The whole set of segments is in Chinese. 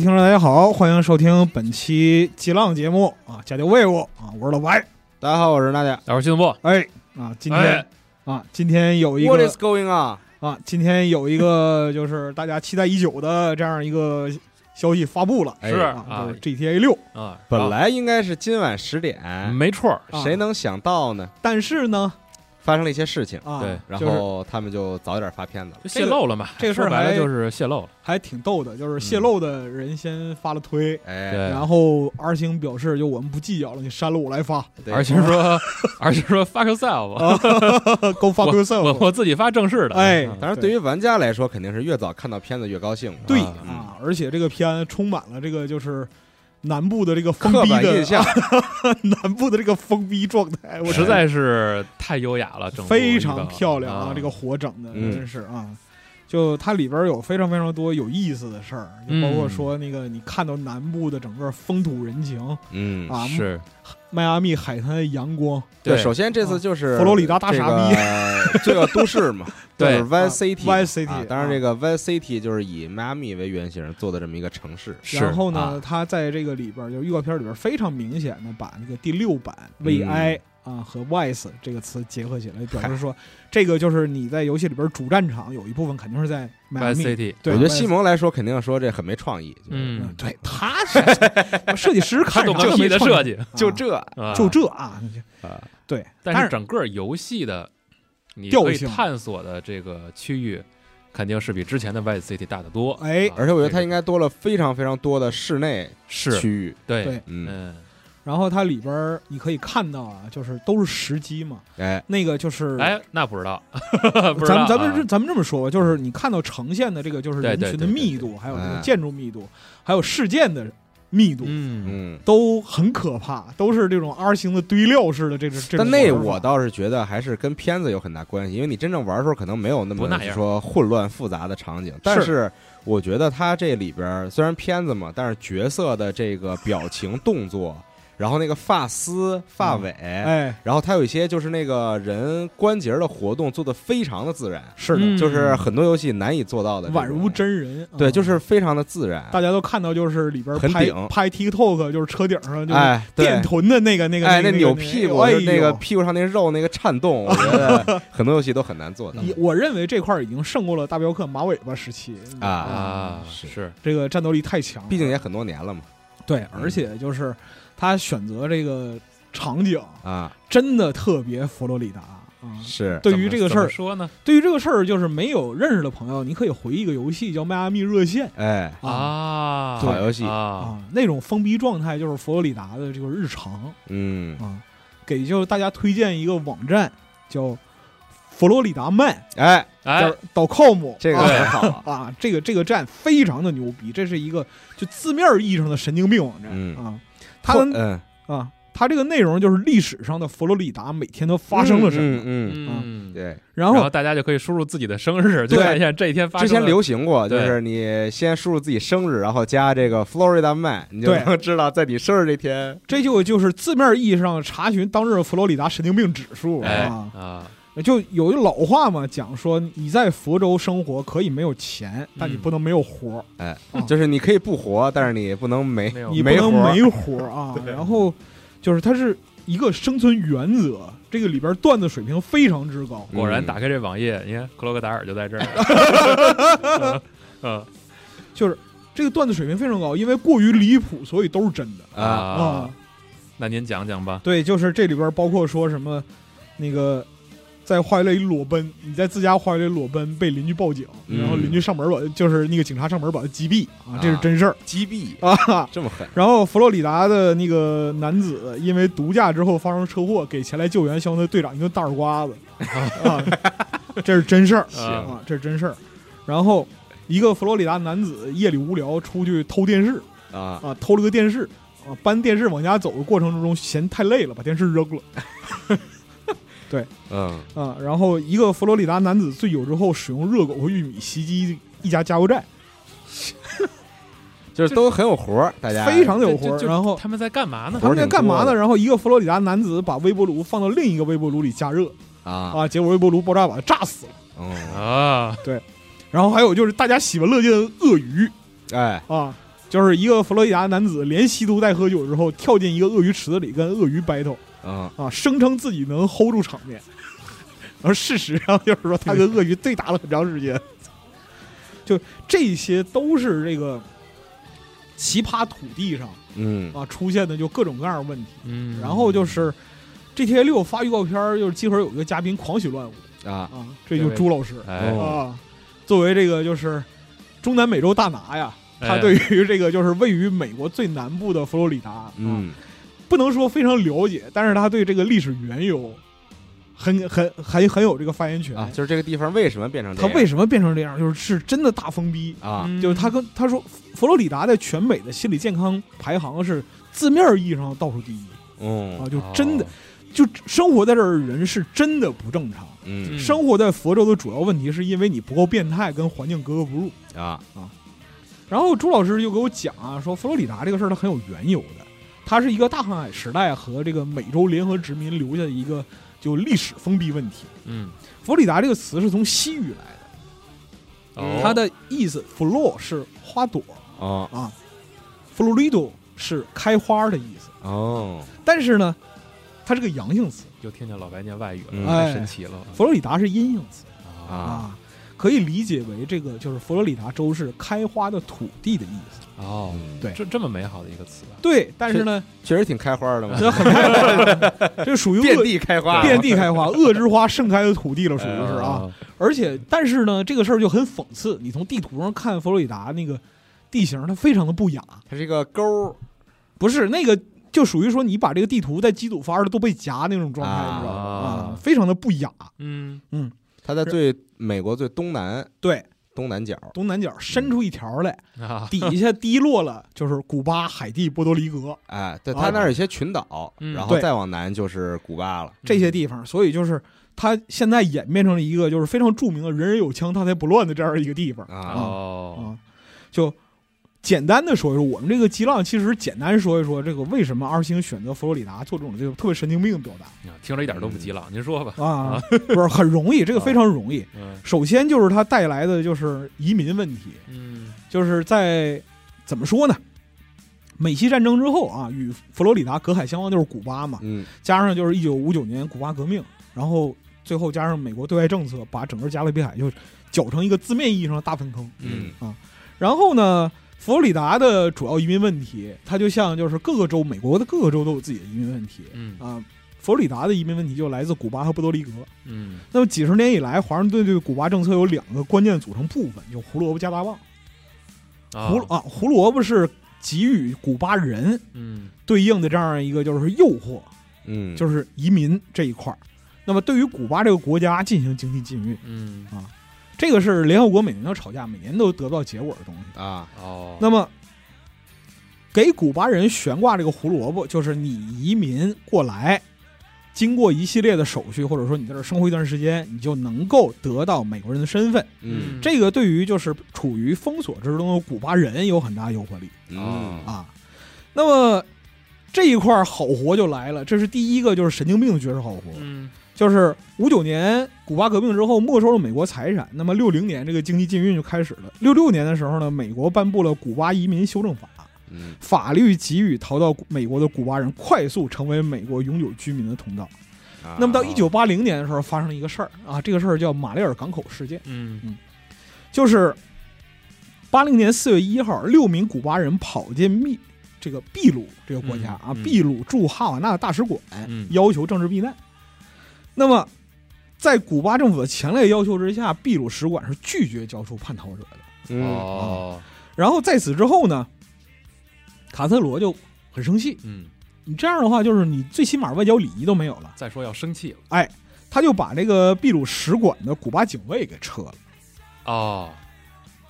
听众，大家好，欢迎收听本期激浪节目啊，家家卫物啊，我是老白。大家好，我是娜姐。大伙儿新不？哎啊，今天、哎啊，今天有一个 What 个 is going on？啊，今天有一个就是大家期待已久的这样一个消息发布了哎是啊，啊就是 GTA 六，啊，本来应该是今晚十啊点，没错谁能想到呢？但是呢发生了一些事情，啊，对然后他们就早点发片子了。就 泄露了嘛。这个事儿还说白了就是泄露了。还挺逗的，就是泄露的人先发了推。哎，对，然后 R 星表示，就我们不计较了，你删了我来发对而且说，，R 星说 fuck yourself，，Go fuck 我 yourself。我自己发正式的。哎嗯当然，对于玩家来说，肯定是越早看到片子越高兴。对啊啊，而且这个片充满了这个就是南部的这个封刻闭的板印 象，南部的这个封闭状态，我实在是太优雅了，整部非常漂亮啊！啊，这个火整的嗯。真是啊，就它里边有非常非常多有意思的事儿，就包括说那个你看到南部的整个风土人情嗯，啊，是。迈阿密海滩的阳光，对。首先这次就是佛罗里达大傻逼。逼，罪恶都市嘛，对。就是 Vice 啊 City。当然，这个 Vice City 就是以迈阿密为原型做的这么一个城市。然后呢啊，它在这个里边就预告片里边非常明显的把那个第六版嗯。VI 啊和 Vice 这个词结合起来，表示说这个就是你在游戏里边主战场有一部分肯定是在迈阿 Vice 密。City，对，我觉得西蒙来说，肯定说这很没创意。就是嗯嗯，，对，他是设计师看着他懂个屁的设计，就这啊就这啊，啊，对，但但是整个游戏的你可以调性探索的这个区域，肯定是比之前的 Vice City 大得多。哎啊而且我觉得它应该多了非常非常多的室内是区域。对对嗯，嗯，然后它里边儿你可以看到啊，就是都是实机嘛，哎，那个就是。哎，那不知道，不知道咱们咱们咱们这么说吧，就是你看到呈现的这个就是人群的对对对密度，还有这个哎。建筑密度，还有事件的密度，嗯，嗯。都很可怕，都是这种 R 型的堆料式的这种。但那我倒是觉得还是跟片子有很大关系，因为你真正玩的时候可能没有那么说混乱复杂的场景，但是我觉得它这里边虽然片子嘛，但是角色的这个表情动作，然后那个发丝、发尾，哎，然后它有一些就是那个人关节的活动做的非常的自然，是的，嗯。就是很多游戏难以做到的这种，宛如真人。对，啊就是非常的自然，大家都看到，就是里边拍很顶。拍 TikTok，就是车顶上就是哎，对。电臀的那个那个哎，那扭屁股，哎就是那个屁股上那肉那个颤动，我觉得 很多游戏都很难做到。也我认为这块儿已经胜过了大镖客马尾巴时期。啊。啊，是是。这个战斗力太强了，毕竟也很多年了嘛，对，而且就是他选择这个场景啊，真的特别佛罗里达啊。是对于这个事儿，说呢？对于这个事儿，就是没有认识的朋友，你可以回忆一个游戏叫《迈阿密热线》哎，啊。啊，好游戏。啊，啊，那种封闭状态就是佛罗里达的这个日常。嗯，啊。给就大家推荐一个网站叫佛罗里达曼哎，哎，.com，这个好，啊，这个这个站非常的牛逼，这是一个就字面意义上的神经病网站、嗯。啊。它的嗯，啊，他这个内容就是历史上的佛罗里达每天都发生了什么，嗯嗯，嗯，对，然后大家就可以输入自己的生日，就看一下这一天发生了。之前流行过，就是你先输入自己生日，然后加这个 Florida Man，你就能知道在你生日这天，这就就是字面意义上查询当日佛罗里达神经病指数哎啊。啊，就有一老话嘛，讲说你在佛州生活可以没有钱，但你嗯不能没有活儿，哎啊，就是你可以不活，但是你不能没你不能没活儿啊。然后就是它是一个生存原则，这个里边段子水平非常之高。果然打开这网页，你看克罗格达尔就在这儿。嗯 就是这个段子水平非常高，因为过于离谱，所以都是真的啊，啊。那您讲讲吧。对，就是这里边包括说什么那个。在花园里裸奔，你在自家花园里裸奔被邻居报警，嗯。然后邻居上门把就是那个警察上门把他击毙啊，这是真事儿。击毙？啊。这么狠，然后佛罗里达的那个男子因为毒驾之后发生车祸，给前来救援消防队队长一顿大耳刮子。啊，这是真事儿。行。啊，这是真事儿。然后一个佛罗里达男子夜里无聊出去偷电视。啊，啊，偷了个电视。啊，搬电视往家走的过程之中嫌太累了，把电视扔了 嗯，啊。然后一个佛罗里达男子醉酒之后使用热狗和玉米袭击一家加油站，就是都很有活儿，大家非常的有活儿。然后他们在干嘛呢？他们在干嘛呢？然后一个佛罗里达男子把微波炉放到另一个微波炉里加热啊，啊，结果微波炉爆炸把他炸死了。嗯，啊，然后还有就是大家喜闻乐见的鳄鱼哎，啊，就是一个佛罗里达男子连吸毒带喝酒之后，跳进一个鳄鱼池子里跟鳄鱼 battle 嗯啊，声称自己能 hold 住场面，而事实上就是说他跟鳄鱼对打了很长时间，就这些都是这个奇葩土地上嗯。啊出现的就各种各样的问题。嗯。然后就是 GTA 六发预告片，就是集合有一个嘉宾狂喜乱舞啊。啊，这就是朱老师啊，作为这个就是中南美洲大拿呀，他哎对于这个就是位于美国最南部的佛罗里达，啊，嗯不能说非常了解，但是他对这个历史缘由很很很很有这个发言权。啊，就是这个地方为什么变成这样？他为什么变成这样？就是是真的大疯逼。啊嗯就是他跟他说，佛罗里达在全美的心理健康排行是字面意义上倒数第一嗯啊，就真的哦就生活在这儿的人是真的不正常。生活在佛州的主要问题是因为你不够变态，跟环境格格不入。啊然后朱老师就给我讲啊，说佛罗里达这个事儿它很有缘由的，它是一个大航海时代和这个美洲联合殖民留下的一个就历史封闭问题。嗯。佛罗里达这个词是从西语来的，哦。它的意思 “flor” 是花朵。哦。啊，“florido” 是开花的意思。哦。但是呢，它是个阳性词，又听见老白念外语嗯了，太神奇了。佛罗里达是阴性词。啊。啊，可以理解为这个就是佛罗里达州是开花的土地的意思。哦，嗯对这这么美好的一个词啊，对，但是呢，确实挺开花的嘛，这很开花，这属于遍恶地开花，遍地开花，恶之花盛开的土地了，属于是啊。哦，而且，但是呢，这个事儿就很讽刺。你从地图上看佛罗里达那个地形，它非常的不雅，它是一个沟儿不是那个，就属于说你把这个地图在机组发的都被夹那种状态，啊你知道吗？啊啊，非常的不雅。嗯嗯它在最美国最东南对，东南角。东南角伸出一条来，啊，底下滴落了就是古巴、海地、波多黎各。哎，对，啊。它那儿有一些群岛，嗯。然后再往南就是古巴了。这些地方，所以就是它现在演变成了一个就是非常著名的“人人有枪，他才不乱”的这样一个地方。啊，哦，啊，就简单的说一说，我们这个激浪其实简单说一说这个为什么二星选择佛罗里达做这种这个特别神经病的表达啊听着一点都不激浪，您说吧，啊，不是很容易，这个非常容易。嗯首先就是它带来的就是移民问题，嗯就是在怎么说呢？美西战争之后啊，与佛罗里达隔海相望就是古巴嘛，嗯加上就是一九五九年古巴革命，然后最后加上美国对外政策，把整个加勒比海就搅成一个字面意义上的大粪坑。嗯啊然后呢，佛罗里达的主要移民问题，它就像就是各个州，美国的各个州都有自己的移民问题嗯啊。佛罗里达的移民问题就来自古巴和波多黎各。嗯那么几十年以来，华盛顿对古巴政策有两个关键组成部分，有胡萝卜加大棒。啊胡啊，胡萝卜是给予古巴人嗯对应的这样一个就是诱惑，嗯，就是移民这一块儿。那么对于古巴这个国家进行经济禁运，嗯这个是联合国每年都吵架，每年都得不到结果的东西。啊，哦，那么给古巴人悬挂这个胡萝卜，就是你移民过来，经过一系列的手续，或者说你在这生活一段时间，你就能够得到美国人的身份。嗯。这个对于就是处于封锁之中的古巴人有很大诱惑力。嗯。啊。那么这一块好活就来了，这是第一个就是神经病的绝世好活，嗯就是五九年古巴革命之后没收了美国财产，那么六零年这个经济禁运就开始了。六六年的时候呢，美国颁布了古巴移民修正法，嗯法律给予逃到美国的古巴人快速成为美国永久居民的通道。啊那么到一九八零年的时候，发生了一个事儿啊，这个事儿叫马里尔港口事件，嗯就是八零年四月一号，六名古巴人跑进秘这个秘鲁这个国家啊，嗯嗯秘鲁驻哈瓦那大使馆，嗯要求政治避难。那么，在古巴政府的强烈要求之下，秘鲁使馆是拒绝交出叛逃者的。嗯哦然后在此之后呢，卡特罗就很生气，嗯，你这样的话，就是你最起码外交礼仪都没有了。再说要生气了哎，他就把这个秘鲁使馆的古巴警卫给撤了，哦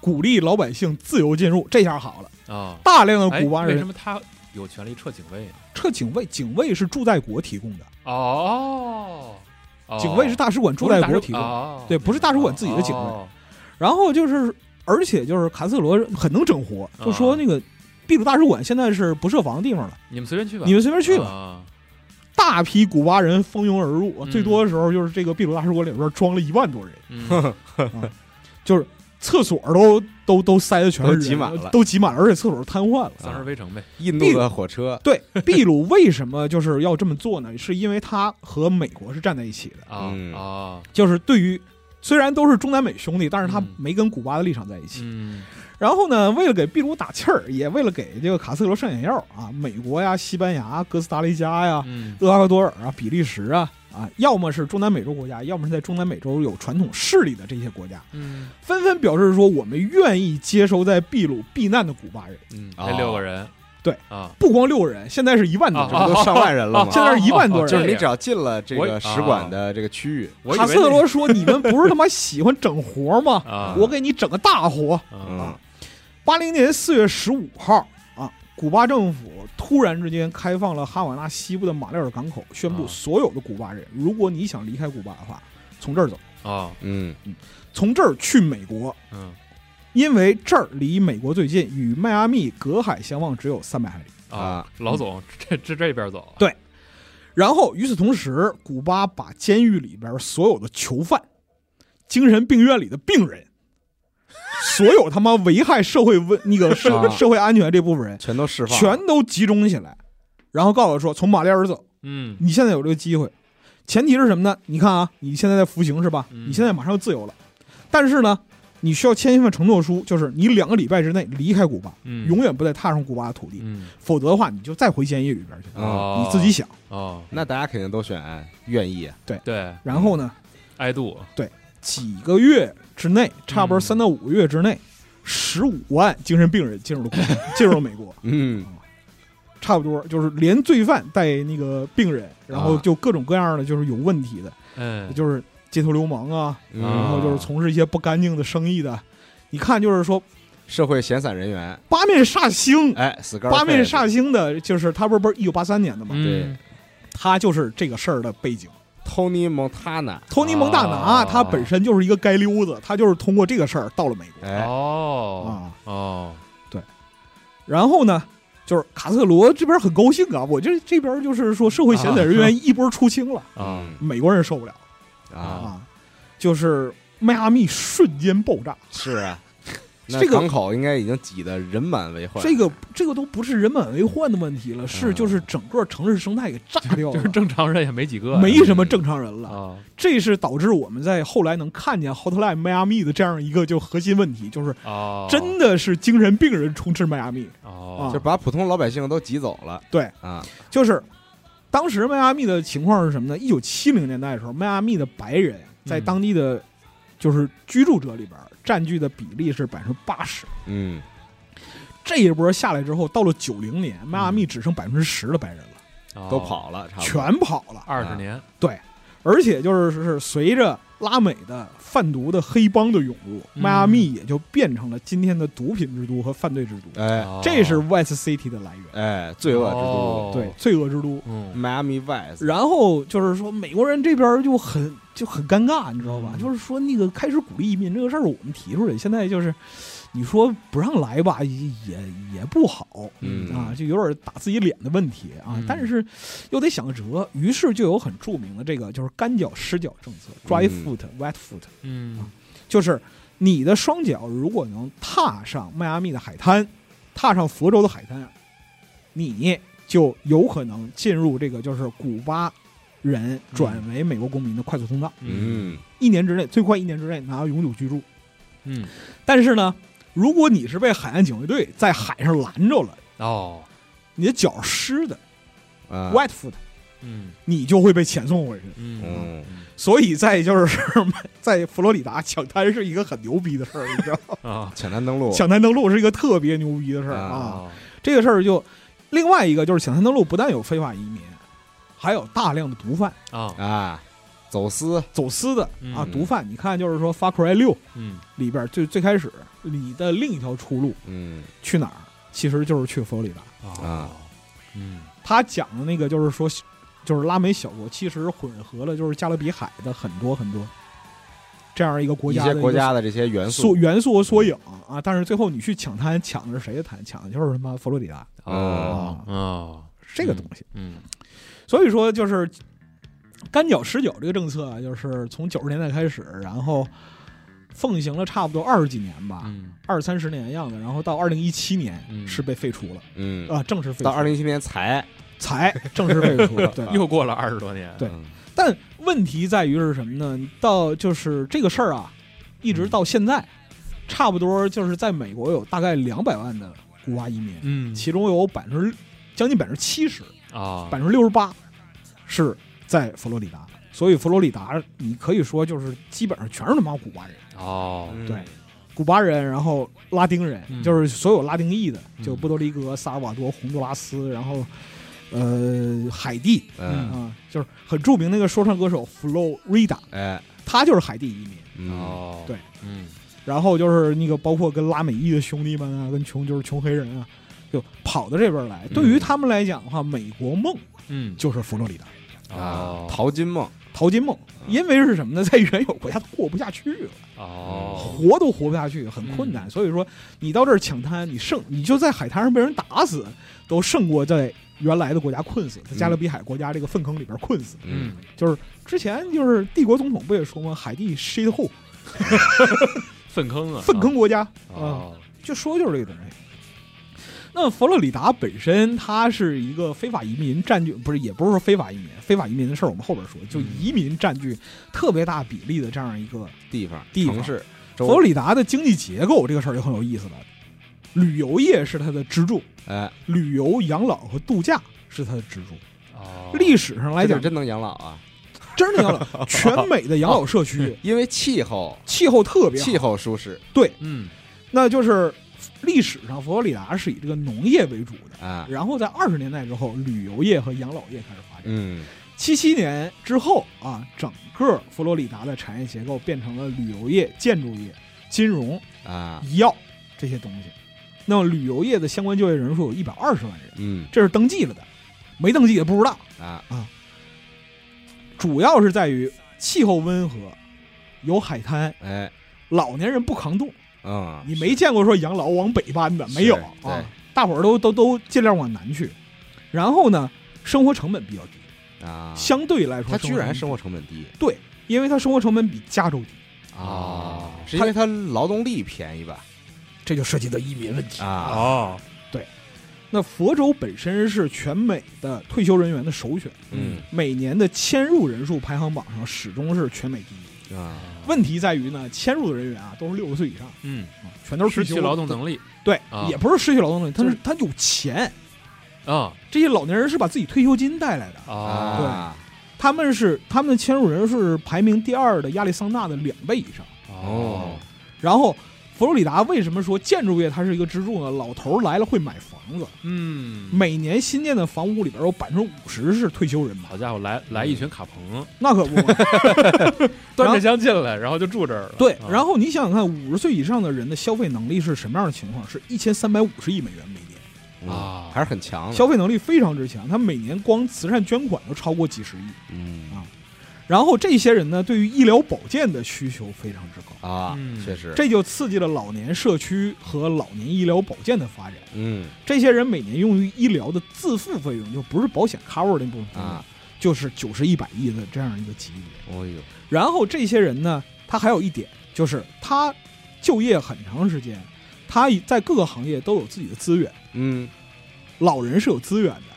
鼓励老百姓自由进入。这下好了，哦，大量的哎古巴人为什么他有权利撤警卫呢？撤警卫，警卫是驻在国提供的，哦，哦警卫是大使馆驻不是大使在国提供。哦。对不是大使馆自己的警卫。哦。然后就是，而且就是卡斯特罗很能整活，就说那个秘鲁大使馆现在是不设防的地方了，你们随便去吧，你们随便去吧。大批古巴人蜂拥而入，嗯。最多的时候就是这个秘鲁大使馆里边装了一万多人，嗯。就是厕所都都都塞的全是人，都挤满了都挤满了，而且厕所瘫痪了。丧尸围城呗。印度的火车，对，秘鲁为什么就是要这么做呢？是因为它和美国是站在一起的，啊嗯啊，就是对于虽然都是中南美兄弟，但是他嗯没跟古巴的立场在一起。嗯然后呢，为了给秘鲁打气儿，也为了给这个卡斯特罗上眼药啊，美国呀、西班牙、哥斯达黎加呀、嗯厄瓜多尔啊、比利时啊啊，要么是中南美洲国家，要么是在中南美洲有传统势力的这些国家，嗯纷纷表示说，我们愿意接收在秘鲁避难的古巴人。嗯，哦这六个人，对啊，不光六个人，现在是一万多啊人。这不都上万人了吗？现在是一万多人就是你只要进了这个使馆的这个区域，卡斯特罗说：“你们不是他妈喜欢整活吗？啊，我给你整个大活。啊嗯”八零年四月十五号啊，古巴政府突然之间开放了哈瓦那西部的马列尔港口，宣布啊。所有的古巴人，如果你想离开古巴的话，从这儿走，啊。嗯。嗯从这儿去美国，嗯。因为这儿离美国最近，与迈阿密隔海相望只有三百海里。啊啊，老总这这这边走，对。然后与此同时，古巴把监狱里边所有的囚犯、精神病院里的病人，所有他妈危害社会温那个社啊。社会安全这部分人，全都释放，全都集中起来，然后告诉我说，从马里尔走，嗯。你现在有这个机会，前提是什么呢？你看啊，你现在在服刑是吧？嗯。你现在马上要自由了，但是呢，你需要签一份承诺书，就是你两个礼拜之内离开古巴，嗯，永远不再踏上古巴的土地，嗯。否则的话，你就再回监狱里边去。哦，你自己想。哦，那大家肯定都选愿意，对。对，然后呢，爱杜几个月之内，差不多嗯三到五个月之内，十五万精神病人进入了 进入了美国，嗯。差不多就是连罪犯带那个病人，然后啊。就各种各样的就是有问题的，嗯就是街头流氓啊，嗯。然后就是从事一些不干净的生意的。你看，就是说社会闲散人员，八面煞星，哎，八面煞星的，就是他不是不是一九八三年的嘛，对。嗯。他就是这个事儿的背景。Tony Montana，托尼蒙大拿哦他本身就是一个街溜子，他就是通过这个事儿到了美国。哎，哦。啊。哦。然后呢，就是卡特罗这边很高兴啊，我这这边就是说社会闲散人员一波出清了，啊。嗯美国人受不了。啊，啊，就是迈阿密瞬间爆炸，是啊，那这个港口应该已经挤得人满为患，这个这个都不是人满为患的问题了，是嗯。就是整个城市生态给炸掉了。就是。正常人也没几个，没什么正常人了，啊这是导致我们在后来能看见 Hotline 迈阿密的这样一个就核心问题，就是哦，真的是精神病人充斥迈阿密。哦就把普通老百姓都挤走了对，啊，就是当时迈阿密的情况是什么呢？一九七零年代的时候，迈阿密的白人在嗯。当地的就是居住者里边占据的比例是百分之八十。嗯这一波下来之后，到了九零年，迈阿密只剩百分之十的白人了，哦都跑了，差不多全跑了。二十年，对，而且就是是随着拉美的贩毒的黑帮的涌入，嗯。迈阿密也就变成了今天的毒品之都和犯罪之都。哎。哦。这是 Vice City 的来源，哎，罪恶之哦。都对，罪恶之都。嗯。迈阿密 vice 然后就是说，美国人这边就很就很尴尬，你知道吧？嗯。就是说，那个开始鼓励移民这个事儿，我们提出来，现在就是你说不让来吧，也也也不好，嗯。啊，就有点打自己脸的问题啊。嗯。但是又得想个辙，于是就有很著名的这个就是干脚湿脚政策 （dry 嗯 foot, wet foot），嗯。啊就是你的双脚如果能踏上迈阿密的海滩，踏上佛州的海滩，你就有可能进入这个就是古巴人转为美国公民的快速通道，嗯。一年之内最快一年之内拿到永久居住。嗯。但是呢，如果你是被海岸警卫队在海上拦着了，哦。你的脚湿的、啊。wet foot，嗯。你就会被遣送回去。嗯。嗯。所以在就是 在佛罗里达抢滩是一个很牛逼的事儿，你知道吗？啊。抢滩登陆，抢滩登陆是一个特别牛逼的事儿啊。这个事儿就另外一个就是抢滩登陆，不但有非法移民，还有大量的毒贩、啊。啊，走私，走私的啊嗯。毒贩。你看，就是说《Far Cry 六》嗯。里边最最开始你的另一条出路嗯去哪儿，其实就是去佛罗里达。啊嗯他讲的那个就是说，就是拉美小国其实混合了就是加勒比海的很多很多这样一个国家的些国家的这些元素，元素和缩影啊。但是最后你去抢滩，抢的是谁的滩？抢的就是他妈佛罗里达哦哦这个东西。嗯所以说，就是干脚十九这个政策啊，就是从九十年代开始，然后奉行了差不多二十几年吧，嗯。二三十年的样子，然后到二零一七年嗯。是被废除了嗯，啊，正式废除到二零一七年才才正式废除了，对。又过了二十多年，对嗯。但问题在于是什么呢？到就是这个事儿啊，一直到现在，差不多就是在美国有大概两百万的古巴移民，嗯。其中有百分之将近百分之七十，啊。百分之六十八是在佛罗里达。所以佛罗里达，你可以说就是基本上全是他妈古巴人，哦。嗯。对古巴人，然后拉丁人，嗯。就是所有拉丁裔的，嗯。就波多黎各、萨尔瓦多、洪都拉斯，然后呃海地嗯。啊、就是很著名那个说唱歌手 Florida，哎。他就是海地移民。嗯哦。对嗯然后就是那个包括跟拉美裔的兄弟们啊，跟穷就是穷黑人啊，就跑到这边来。嗯对于他们来讲的话，美国梦嗯。就是佛罗里达，啊哦，淘金梦。淘金梦。因为是什么呢？在原有国家过不下去了，哦活都活不下去，很困难。所以说，你到这儿抢滩，你胜，你就在海滩上被人打死，都胜过在原来的国家困死，在加勒比海国家这个粪坑里边困死。嗯就是之前就是帝国总统不也说吗？海地 shit hole，粪坑啊 粪坑国家啊。哦就说就是这个东西。那佛罗里达本身它是一个非法移民占据，不是也不是说非法移民，非法移民的事儿我们后边说，就移民占据特别大比例的这样一个地方地方城市，佛罗里达的经济结构，这个事儿就很有意思了。旅游业是它的支柱，哎，旅游、养老和度假是它的支柱。哦历史上来讲，真能养老啊，真的养老，全美的养老社区 因为气候气候特别好，气候舒适对嗯那就是历史上佛罗里达是以这个农业为主的。啊，然后在二十年代之后，旅游业和养老业开始发展。嗯七七年之后啊，整个佛罗里达的产业结构变成了旅游业、建筑业、金融、啊医药这些东西。那么旅游业的相关就业人数有一百二十万人，嗯这是登记了的，没登记也不知道。啊主要是在于气候温和，有海滩，哎老年人不抗冻。嗯，你没见过说养老往北搬的，没有啊，大伙儿都都都尽量往南去。然后呢，生活成本比较低，啊，相对来说，他居然生生活成本低对，因为它生活成本比加州低，啊是因为他劳动力便宜吧？这就涉及到移民问题。啊，哦对那佛州本身是全美的退休人员的首选，嗯每年的迁入人数排行榜上始终是全美第一。啊，问题在于呢，迁入的人员啊都是六十岁以上，嗯。啊全都是失去劳动能力。对，啊。也不是失去劳动能力，他是是。他有钱。啊。这些老年人是把自己退休金带来的，啊。对，他们是他们的迁入人数是排名第二的亚利桑那的两倍以上。哦。然后佛罗里达为什么说建筑业它是一个支柱呢？老头儿来了会买房子，嗯每年新建的房屋里边有百分之五十是退休人买，好家伙，来来一群卡棚，那可不嘛。端着枪进来，然后就住这儿了。对，啊然后你想想看，五十岁以上的人的消费能力是什么样的情况？是一千三百五十亿美元每年，嗯啊还是很强的，消费能力非常之强。他每年光慈善捐款都超过几十亿。嗯然后这些人呢，对于医疗保健的需求非常之高，啊嗯，确实，这就刺激了老年社区和老年医疗保健的发展。嗯。这些人每年用于医疗的自付费用，就不是保险 cover 那部分费用，啊，就是九十一百亿的这样一个级别。哦呦，然后这些人呢，他还有一点就是他就业很长时间，他在各个行业都有自己的资源。嗯，老人是有资源的，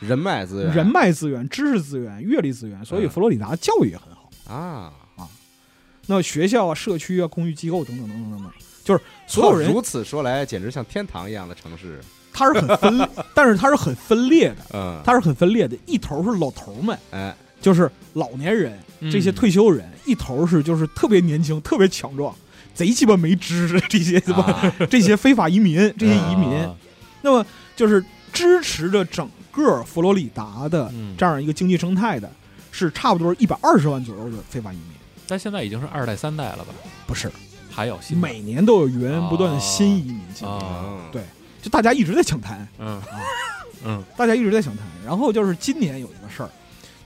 人脉资源，人脉资源、知识资源、阅历资源，所以嗯。佛罗里达教育也很好。啊。啊，那学校啊、社区啊、公寓机构等等等等等等，就是所有人如此说来，简直像天堂一样的城市，它是很分裂，但是它是很分裂的，嗯，它是很分裂的。一头是老头们，哎，就是老年人，嗯。这些退休人；一头是就是特别年轻、特别强壮、贼鸡巴没知识 这些他妈、啊。这些非法移民、这些移民。啊。那么就是支持着整个佛罗里达的嗯。这样一个经济生态的，是差不多一百二十万左右的非法移民。但现在已经是二代三代了吧？不是，还有新每年都有源源不断的新移民进来，对就大家一直在抢滩，嗯。嗯。大家一直在抢滩。然后就是今年有一个事儿，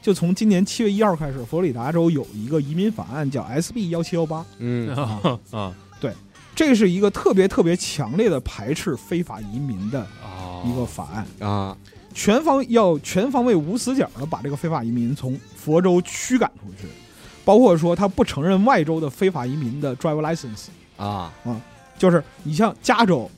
就从今年七月一号开始，佛罗里达州有一个移民法案叫 SB 幺七幺八，嗯。啊。对这是一个特别特别强烈的排斥非法移民的哦。一个法案，啊，全方要全方位无死角的把这个非法移民从佛州驱赶出去。包括说他不承认外州的非法移民的 driver license，啊啊，就是你像加州、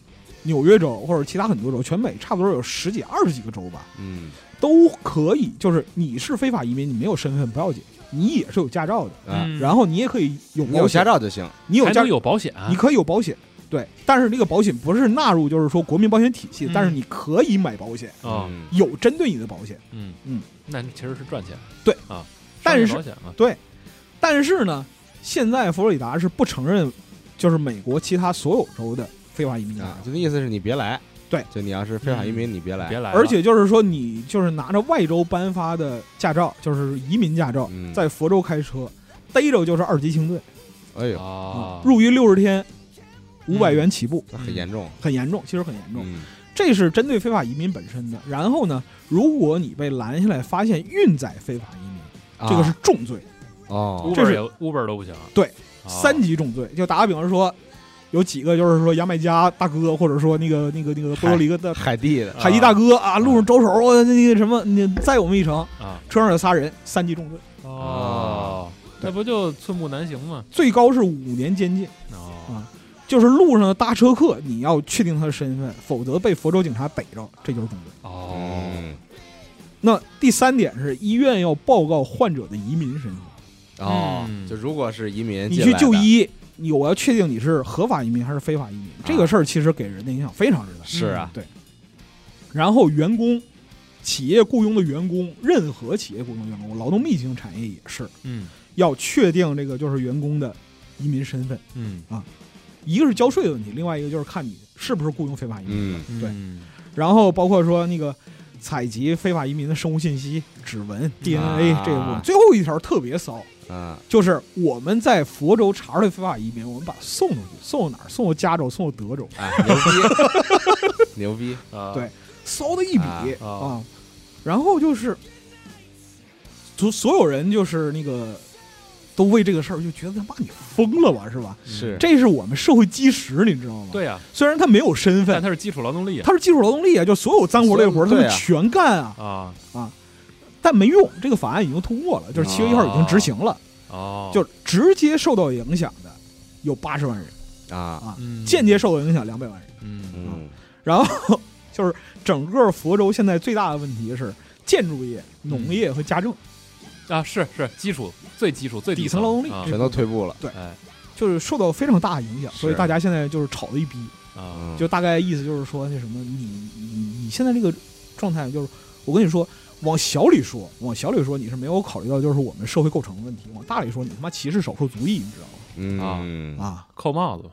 纽约州或者其他很多州，全美差不多有十几、二十几个州吧，嗯都可以。就是你是非法移民，你没有身份不要紧，你也是有驾照的，啊，嗯然后你也可以有你有驾，照就行，你有驾能有保险，你可以有保险。对，但是这个保险不是纳入就是说国民保险体系，嗯。但是你可以买保险，啊，嗯有针对你的保险。嗯。嗯，那其实是赚钱，对啊，但是商业保险嘛，但是呢，现在佛罗里达是不承认，就是美国其他所有州的非法移民驾啊，照，就那意思是你别来，对，就你要是非法移民，你别来，别来了，而且就是说你就是拿着外州颁发的驾照，就是移民驾照，嗯。在佛州开车，逮着就是二级轻罪，哎呦，啊，入狱六十天，五百元起步，那很严重，很严重，其实很严重。嗯这是针对非法移民本身的。然后呢，如果你被拦下来发现运载非法移民，啊这个是重罪，哦，这是也 Uber 都不行，对啊三级重罪。就打个比方说，有几个就是说牙买加大哥，或者说那个那个那个波多黎各的海地的，海地大哥啊，路上招手，我那个什么，你载我们一程，啊，车上有仨人，三级重罪，哦，对那不就寸步难行吗？最高是五年监禁。哦，啊就是路上的搭车客，你要确定他的身份，否则被佛州警察逮着，这就是重罪。哦，嗯那第三点是医院要报告患者的移民身份，哦嗯，就如果是移民你去就医，你我要确定你是合法移民还是非法移民，这个事儿其实给人的影响非常之大。是啊，对。然后员工，企业雇佣的员工，任何企业雇佣员工，劳动密集型产业也是嗯。要确定这个就是员工的移民身份，嗯一个是交税的问题，另外一个就是看你是不是雇佣非法移民。嗯对嗯然后包括说那个采集非法移民的生物信息、指纹、DNA 啊这个部分。最后一条特别骚，啊就是我们在佛州查出来非法移民，我们把他送出去，送到哪儿？送到加州，送到德州，哎，牛逼，牛逼，啊，对骚的一笔啊啊啊。然后就是，所所有人就是那个。都为这个事儿就觉得他妈你疯了吧，是吧？是。这是我们社会基石，你知道吗？，对呀，虽然他没有身份，但他是基础劳动力啊他是基础劳动力啊，就所有脏活累活他们全干啊。啊。但没用，这个法案已经通过了，就是七月一号已经执行了，哦，就直接受到影响的有八十万人。啊，啊，嗯。间接受到影响两百万人。嗯。嗯。然后 就是整个佛州现在最大的问题是建筑业、农业和家政，啊是是基础最基础最底层劳动力啊全都退步了，对就是受到非常大的影响，所以是大家现在就是吵的一逼，啊嗯就大概意思就是说那什么，你你你现在这个状态，就是我跟你说。往小里说，往小里说，你是没有考虑到就是我们社会构成的问题；往大里说，你他妈歧视少数族裔，你知道嗯吗？啊，扣帽子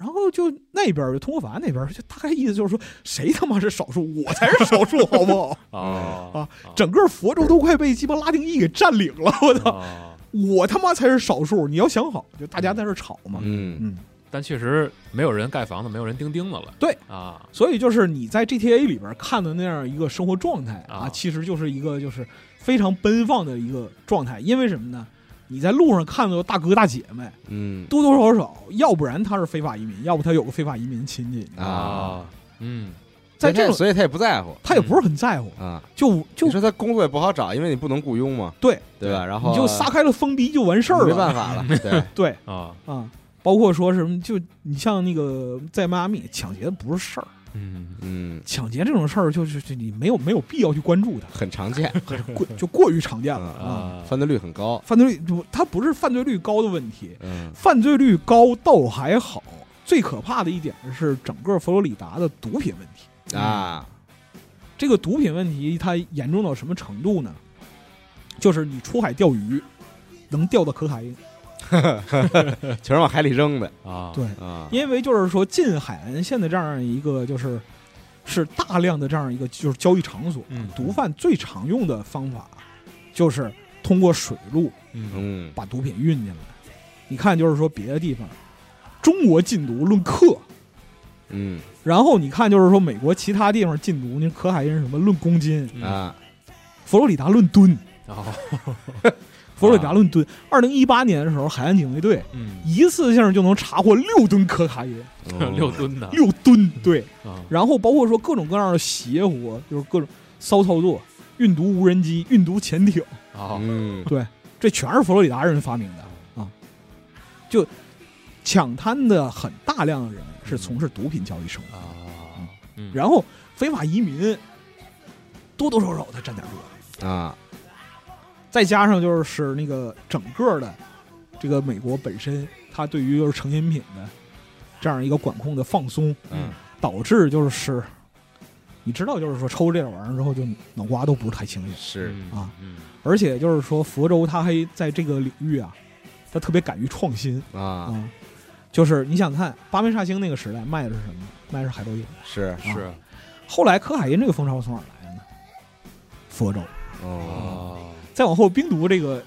然后就那边儿就通过法案那边儿就大概意思就是说，谁他妈是少数，我才是少数，好不好？啊啊整个佛州都快被鸡巴拉丁裔给占领了，我操！啊我他妈才是少数，你要想好，就大家在这吵嘛。嗯嗯，但确实没有人盖房子，没有人钉钉子了。对啊，所以就是你在 GTA 里边看的那样一个生活状态啊，啊其实就是一个就是非常奔放的一个状态。因为什么呢？你在路上看到大哥大姐们，嗯多多少少，要不然他是非法移民，要不他有个非法移民亲戚。啊，嗯在这种所以他也不在乎他也不是很在乎，啊。就就你说他工作也不好找，因为你不能雇佣嘛，对，对吧？然后你就撒开了封逼就完事儿了，没办法了，对，对啊，啊，包括说什么，就你像那个在迈阿密抢劫不是事儿，嗯嗯，抢劫这种事儿就是就你没有没有必要去关注它，很常见，过就过于常见了嗯啊。啊，犯罪率很高，犯罪率不它不是犯罪率高的问题，嗯犯罪率高倒还好，最可怕的一点是整个佛罗里达的毒品问题。啊，这个毒品问题它严重到什么程度呢？就是你出海钓鱼，能钓到可卡因。全是往海里扔的啊，对，啊，因为就是说近海岸线的这样一个就是是大量的这样一个就是交易场所，嗯。毒贩最常用的方法就是通过水路嗯。嗯。把毒品运进来。你看，就是说别的地方，中国禁毒论克，嗯。然后你看就是说美国其他地方禁毒，那可海因什么论公斤，嗯啊，佛罗里达论吨，哦 佛罗里达论吨。二零一八年的时候，海岸警卫队嗯。一次性就能查获六吨可卡因，嗯 六吨的六吨，对。啊。然后包括说各种各样的邪活，就是各种骚操作，运毒无人机、运毒潜艇，啊。嗯。对，这全是佛罗里达人发明的啊。就抢滩的很大量的人是从事毒品交易生意，啊，嗯，然后非法移民多多少少他沾点热，啊，再加上就是使那个整个的这个美国本身，它对于就是成瘾品的这样一个管控的放松，嗯导致就是你知道，就是说抽这个玩意儿之后，就脑瓜都不是太清醒，是嗯啊，嗯而且就是说佛州它还在这个领域啊，它特别敢于创新啊，啊。就是你想看八面煞星那个时代卖的是什么？卖的是海洛因。是是后来可海因这个风潮从哪儿来的呢？佛州。哦，啊，再往后，冰毒这个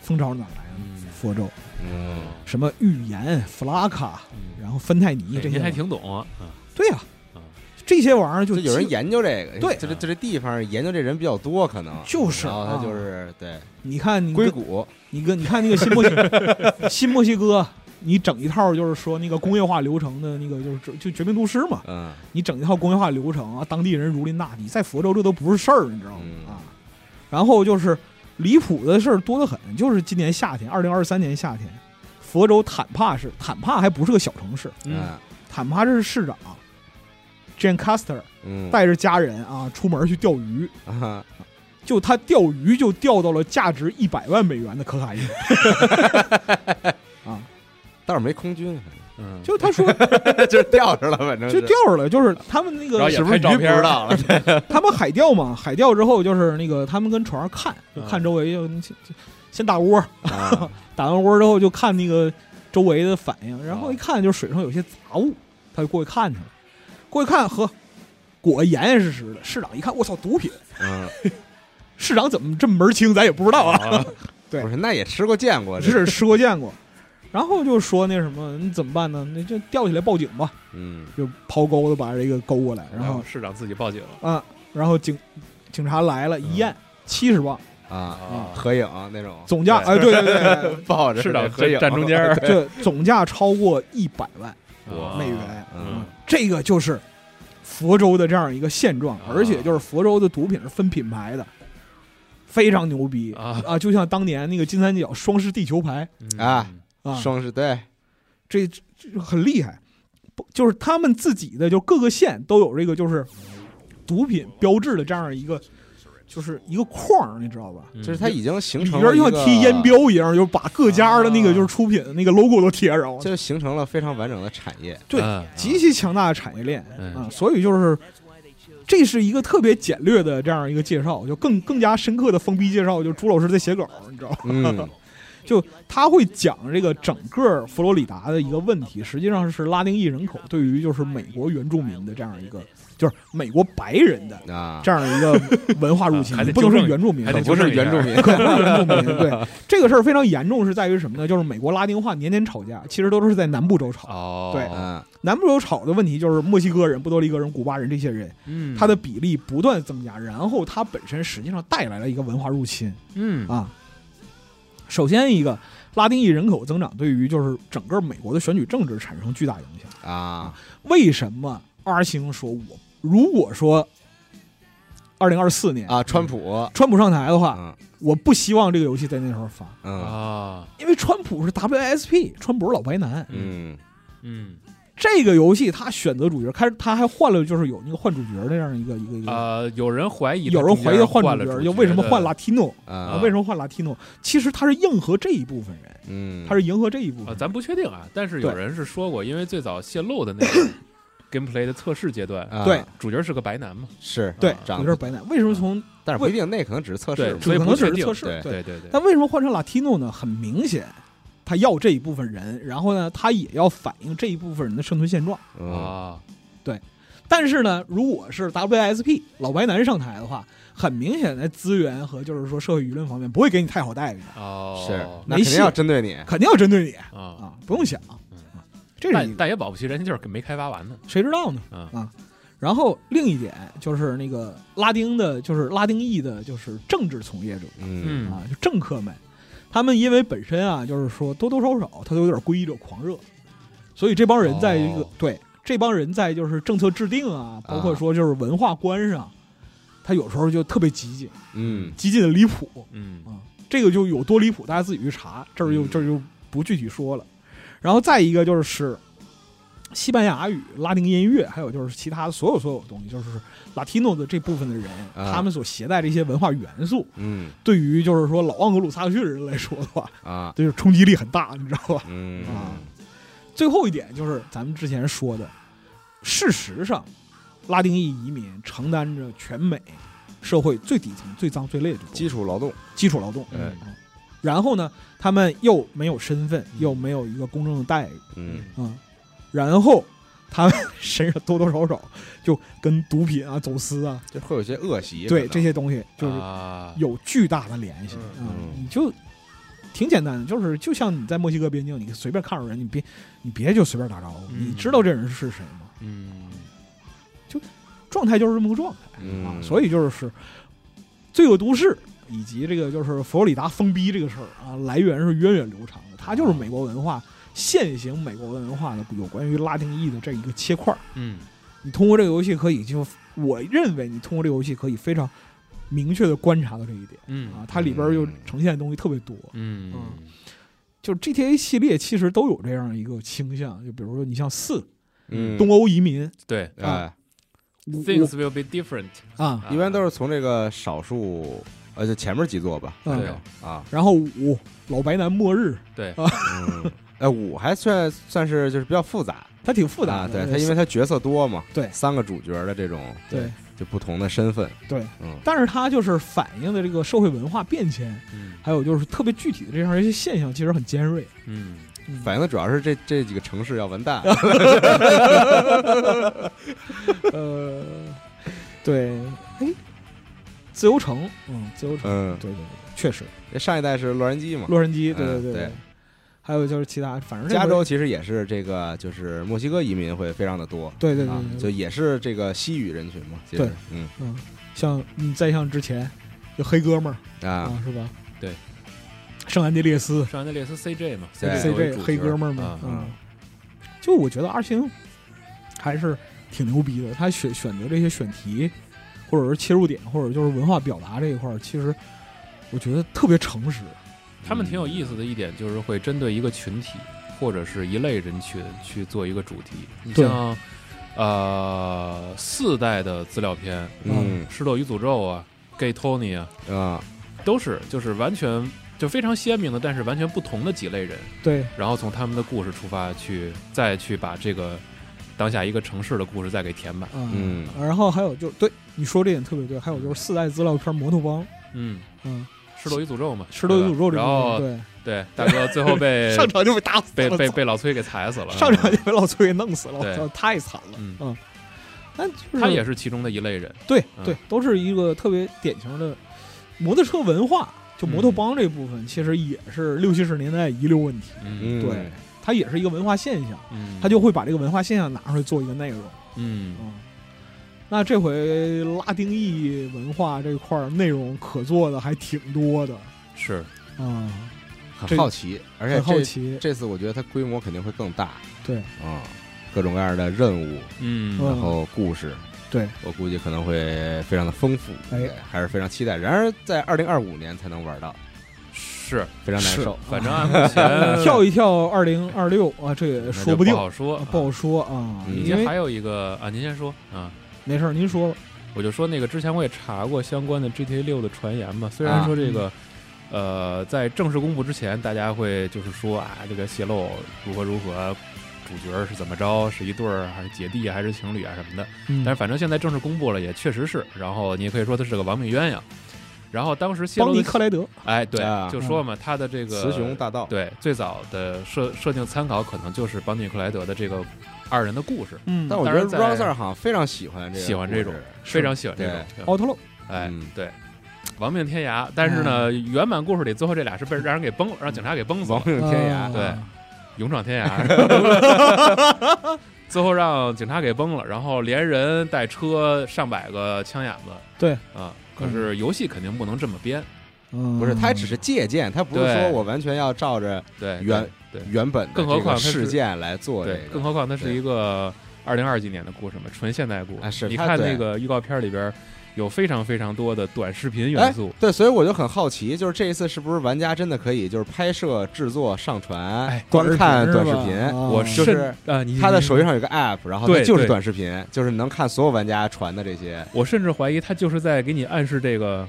风潮哪儿来的佛州。嗯。什么预言、弗拉卡，嗯，然后芬太尼这些，您还挺懂啊，啊对呀、啊这些玩意儿就就有人研究这个，对。就这就这地方研究这人比较多，可能。就是然后他啊就是对。你看硅谷，你跟你看那个新墨西 新墨西哥，你整一套就是说那个工业化流程的那个就是就绝命毒师嘛，嗯。你整一套工业化流程啊，当地人如临大敌，在佛州这都不是事儿，你知道吗？嗯。啊，然后就是离谱的事儿多得很，就是今年夏天，二零二三年夏天，佛州坦帕市，坦帕还不是个小城市，嗯。坦帕市市长 Jane Custer 嗯。带着家人啊出门去钓鱼，啊就他钓鱼就钓到了价值一百万美元的可卡因。啊！倒是没空军，嗯，就他说 就是钓着了，反正就钓着了，就是他们那个也是不是鱼不拍照片知道了？他们海钓嘛，海钓之后就是那个他们跟船上看，就嗯看周围就先先打窝，啊 打完窝之后就看那个周围的反应，然后啊一看就是水上有些杂物，他就过去看去了，过去看呵，果严严实实的。市长一看，我操，毒品！嗯，市长怎么这么门清，咱也不知道啊。啊对不是那也吃过见过，是吃过见过。然后就说那什么，你怎么办呢？那就吊起来报警吧，嗯。就抛钩子把这个勾过来，然后市长自己报警。了啊，然后警警察来了，一验七十磅，啊啊，合影那种。总价哎，对对对对抱着市长合影。站中间对，这总价超过一百万美元，嗯。这个就是佛州的这样一个现状，啊。而且就是佛州的毒品是分品牌的，非常牛逼。啊。啊！就像当年那个金三角双狮地球牌。嗯。啊啊，双十对这这这很厉害，不就是他们自己的就各个县都有这个就是毒品标志的这样一个就是一个框，你知道吧？嗯就是它已经形里边就像贴烟，标一样，就把各家的那个啊就是出品的那个 logo 都贴上了，就形成了非常完整的产业。对嗯极其强大的产业链嗯啊，所以就是这是一个特别简略的这样一个介绍，就更更加深刻的封闭介绍，就朱老师在写稿，你知道吗？嗯就他会讲这个整个佛罗里达的一个问题，实际上是拉丁裔人口对于就是美国原住民的这样一个，就是美国白人的啊，这样一个文化入侵 不能说纠正原住民，不是原住民，可不是原住民。对这个事儿非常严重，是在于什么呢？就是美国拉丁化年年吵架，其实都是在南部州吵。哦，对嗯南部州吵的问题就是墨西哥人、波多黎各人、古巴人这些人，嗯，它的比例不断增加，然后他本身实际上带来了一个文化入侵嗯啊。首先，一个拉丁裔人口增长对于就是整个美国的选举政治产生巨大影响。啊，为什么阿星说我如果说二零二四年啊，川普，川普上台的话，嗯。我不希望这个游戏在那时候发，嗯。啊，因为川普是 WSP，川普是老白男。嗯。嗯这个游戏他选择主角，开始他还换了，就是有那个换主角的这样一个一个一个。啊，有人怀疑有人怀疑换主角，中间了主就为什么换的 Latino？啊，为什么换 Latino？其实他是迎合这一部分人，嗯，他是迎合这一部分啊，咱不确定啊，但是有人是说过，因为最早泄露的那个 gameplay 的测试阶段，啊。对。主角是个白男嘛，是。对，主角是白男。为什么从但是不一定，那可能只是测试。对，以可能只不确定。是测试？对对对对，但为什么换成 Latino 呢？很明显，他要这一部分人，然后呢，他也要反映这一部分人的生存现状。啊，对，但是呢，如果是 WSP 老白男上台的话，很明显在资源和就是说社会舆论方面不会给你太好待遇的，哦，是，那没肯定要针对你，肯定要针对你啊，啊，不用想。嗯。啊这是但，但也保不齐人家就是没开发完呢，谁知道呢？啊啊，然后另一点就是那个拉丁的，就是拉丁裔的，就是政治从业者。嗯嗯。啊，就政客们，他们因为本身啊，就是说多多少少他都有点皈依者狂热，所以这帮人在一个、哦。对这帮人在就是政策制定啊，包括啊说就是文化观上，他有时候就特别激进，嗯。激进的离谱。嗯。啊这个就有多离谱，大家自己去查，这儿就嗯。这儿就不具体说了。然后再一个就是西班牙语、拉丁音乐，还有就是其他的所有所有的东西，就是 Latino 的这部分的人，啊他们所携带的一些文化元素，嗯。对于就是说老盎格鲁撒克逊人来说的话，就是冲击力很大，你知道吧？嗯。啊。最后一点就是咱们之前说的，事实上，拉丁裔移民承担着全美社会最底层、最脏、最累的基础劳动，基础劳动。嗯嗯。然后呢，他们又没有身份，又没有一个公正的待遇，嗯。嗯，然后他们身上多多少少就跟毒品啊、走私啊，就会有些恶习，对这些东西就是啊，有巨大的联系。嗯。嗯，你就挺简单的，就是就像你在墨西哥边境，你随便看着人，你别你别就随便打招呼，嗯。你知道这人是谁吗？嗯。就状态就是这么个状态嗯。啊，所以就是《罪恶都市》以及这个就是佛罗里达封逼这个事儿啊，来源是源远流长的，它就是美国文化现行美国文化的有关于拉丁裔的这一个切块儿。嗯。你通过这个游戏可以就，我认为你通过这个游戏可以非常明确的观察到这一点。嗯。啊，它里边又呈现的东西特别多。嗯。就是 GTA 系列其实都有这样一个倾向，就比如说你像四嗯。东欧移民，对。哎，，things will be different 啊，一般都是从这个少数，呃，就前面几座吧，嗯。对。啊，然后五老白男末日，对嗯，哎，五还算算是就是比较复杂。它挺复杂啊，的，对它因为它角色多嘛，对三个主角的这种对就不同的身份，对，嗯但是它就是反映的这个社会文化变迁，嗯还有就是特别具体的这样一些现象，其实很尖锐。嗯。嗯反映的主要是这这几个城市要完蛋，呃，对，哎，自由城，嗯，自由城，嗯，对对对，确实，上一代是洛杉矶嘛，洛杉矶，对嗯对对还有就是其他，反正加州，其实也是这个，就是墨西哥移民会非常的多，对对对啊，对，就也是这个西语人群嘛，其实对，嗯嗯，像你再像之前就黑哥们儿啊，啊，是吧？对，圣安地列斯圣安地列斯 CJ 嘛 CJ 黑哥们儿嘛啊，嗯，就我觉得阿星还是挺牛逼的，他选选择这些选题，或者是切入点，或者就是文化表达这一块儿，其实我觉得特别诚实。他们挺有意思的一点就是会针对一个群体或者是一类人群去做一个主题。你像呃四代的资料片，嗯《失落与诅咒》啊，《Gay Tony》啊，啊，都是就是完全就非常鲜明的，但是完全不同的几类人，对，然后从他们的故事出发去再去把这个当下一个城市的故事再给填满。嗯，嗯。然后还有就是，对你说这点特别对，还有就是四代资料片《摩托帮》，嗯，嗯，《失落与诅咒》嘛，《失落与诅咒》然后对，对大哥最后被，上场就被打死被被被老崔给踩死了，上场就被老崔给弄死了，我对操，太惨了，嗯嗯，但就是他也是其中的一类人。对嗯对，都是一个特别典型的摩托车文化。就摩托帮这部分，其实也是六七十年代遗留问题，嗯嗯，对，它也是一个文化现象，嗯，他就会把这个文化现象拿出来做一个内容。嗯嗯，那这回拉丁裔文化这块儿内容可做的还挺多的是啊，这很好奇，而且很好这奇。这次我觉得它规模肯定会更大对啊，各种各样的任务，嗯嗯然后故事，对，我估计可能会非常的丰富，哎还是非常期待。然而在二零二五年才能玩到，是，非常难受。反正按目前 跳一跳二零二六啊，这也说不定不，好说啊，不好说啊。嗯因为以及还有一个啊，您先说啊。没事儿，您说吧。我就说那个之前我也查过相关的 GTA 六的传言嘛，虽然啊说这个，呃，在正式公布之前，大家会就是说啊，这个泄露如何如何，主角是怎么着，是一对儿还是姐弟啊还是情侣啊什么的。嗯但是反正现在正式公布了，也确实是。然后你也可以说他是个亡命鸳鸯。然后当时泄邦露的，尼克莱德，哎，对啊，就说嘛，他的这个雌雄大盗，对最早的设设定参考可能就是邦尼克莱德的这个二人的故事，嗯，但我觉得当然 Roser 在好像非常喜欢这个，喜欢这种，非常喜欢这种。对奥特洛，哎嗯，对，亡命天涯。但是呢，原版故事里最后这俩是被让人给崩，让警察给崩死亡了，命天涯啊，对勇闯天涯。最后让警察给崩了，然后连人带车上百个枪眼子对，啊！可是游戏肯定不能这么编，嗯，不是，他只是借鉴，他不是对说我完全要照着对原对原本的更何这个况它是事件来做这对，个，更何况它是对一个二零二几年的故事嘛，纯现代故事。啊是你看对那个预告片里边有非常非常多的短视频元素。对，所以我就很好奇，就是这一次是不是玩家真的可以就是拍摄、制作、上传、哎观看短视频？啊我甚就是啊，你他的你手机上有个 app，然后它对就是对短视频，就是能看所有玩家传的这些。我甚至怀疑他就是在给你暗示这个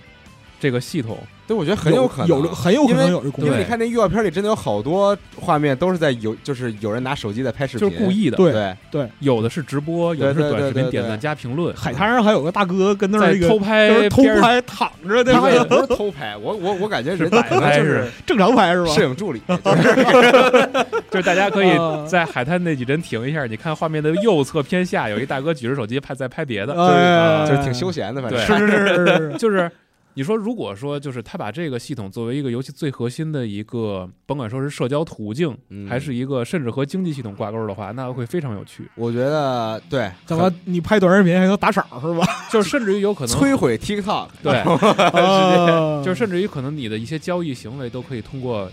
这个系统。对，我觉得很有可能，有很有可能有这功能因为你看那预告片里真的有好多画面都是在有，就是有人拿手机在拍视频，就是故意的，对对有的是直播，有的是短视频点对对对赞加评论，海滩上还有个大哥跟那儿在那个偷拍偷拍躺着的，他也那个不是偷拍，我我我感觉人是摆拍就是正常拍是吧？摄影助理，就是大家可以啊在海滩那几帧停一下，你看画面的右侧偏下有一大哥举着手机拍在拍别的，哎，就是挺休闲的，反正对是是是是是，就是你说，如果说就是他把这个系统作为一个游戏最核心的一个，甭管说是社交途径，嗯还是一个甚至和经济系统挂钩的话，那会非常有趣。我觉得对，怎么你拍短视频还能打赏是吧？就甚至于有可能 摧毁 TikTok？对，啊就甚至于可能你的一些交易行为都可以通过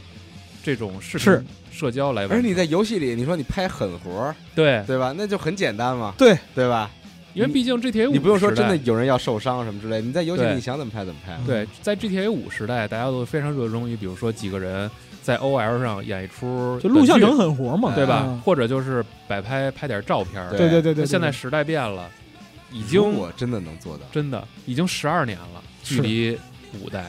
这种视是频社交来完成。而你在游戏里，你说你拍狠活儿，对，对吧？那就很简单嘛，对对吧？因为毕竟 GTA 五你不用说真的有人要受伤什么之类，你在游戏里你想怎么拍怎么拍。对，在 GTA 五时代，大家都非常热衷于，比如说几个人在 OL 上演一出就录像整狠活嘛，对吧啊？或者就是摆拍拍点照片。对对对对现在时代变了，已经我真的能做到，真的已经十二年了，距离五代。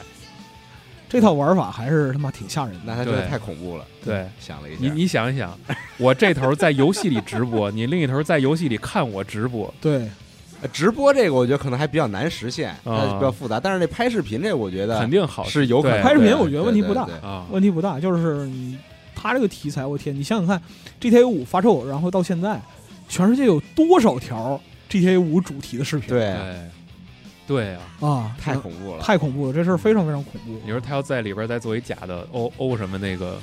这套玩法还是他妈挺吓人的。那他真的太恐怖了。对想了一下，你你想一想，我这头在游戏里直播，你另一头在游戏里看我直播，对，呃直播这个我觉得可能还比较难实现，比较复杂。但是那拍视频这，我觉得肯定好是有可能拍视频我觉得问题不大对对对啊。问题不大，就是你他这个题材，我天，你想想看，GTA 五发售，然后到现在，全世界有多少条 GTA 五主题的视频？对对对啊！啊，太恐怖了。太恐怖了，这事儿非常非常恐怖。你说他要在里边再做一假的欧欧什么那个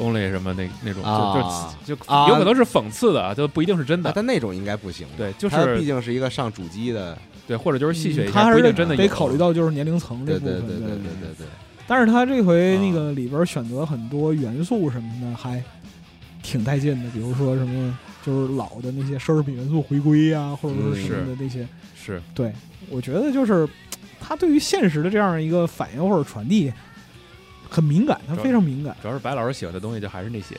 only 什么那那种，啊就就有可能是讽刺的啊，就不一定是真啊的。但那种应该不行。对，就是毕竟是一个上主机的，对，或者就是戏谑一下，他还是不一定真的得考虑到就是年龄层这对部分。对对对对对对对。但是他这回啊那个里边选择很多元素什么的，还挺带劲的，比如说什么就是老的那些奢侈品元素回归呀、或者说是什么的那些。是对，我觉得就是他对于现实的这样一个反应或者传递很敏感，他非常敏感，主要是白老师喜欢的东西就还是那些，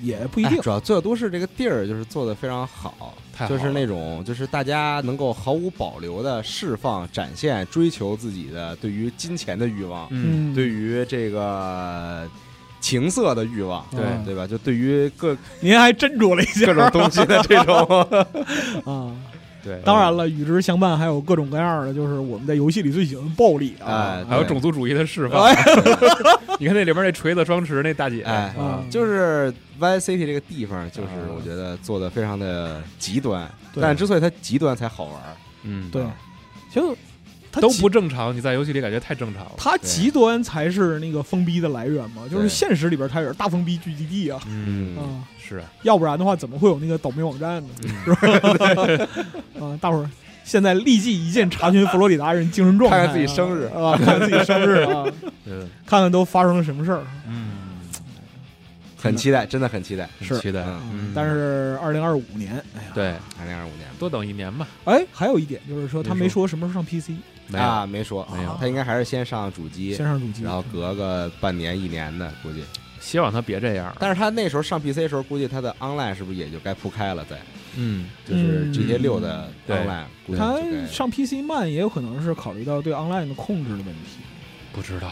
也不一定哎。主要罪恶都市这个地儿就是做的非常好，好就是那种就是大家能够毫无保留的释放、展现、追求自己的对于金钱的欲望，嗯，对于这个情色的欲望，对嗯对吧？就对于各您还斟酌了一下各种东西的这种，啊。对，当然了，与之相伴还有各种各样的，就是我们在游戏里最喜欢暴力啊哎，还有种族主义的释放。哎。你看那里边那锤子双持那大姐，哎啊。就是 Y City 这个地方，就是啊我觉得做的非常的极端，对。但之所以它极端才好玩儿，嗯，对，就他都不正常，你在游戏里感觉太正常了。它极端才是那个封逼的来源嘛，就是现实里边它也是大封逼聚集地啊，嗯，啊，是啊，要不然的话怎么会有那个倒霉网站呢？嗯 啊，大伙儿现在立即一键查询佛罗里达人精神状态啊，看看自己生日啊，看看自己生日啊，嗯看看都发生了什么事儿。嗯，很期待，真的很期待。是期待，但是二零二五年，哎呀，对，二零二五年多等一年吧。哎，还有一点就是说，他没没说什么时候上 PC，啊，没说没有他应该还是先上主机先，上主机，然后隔个半年一年的估计。希望他别这样。但是他那时候上 PC 的时候，估计他的 online 是不是也就该铺开了？在嗯，就是嗯 GTA 六的 online，估计他上 PC 慢也有可能是考虑到对 online 的控制的问题，不知道，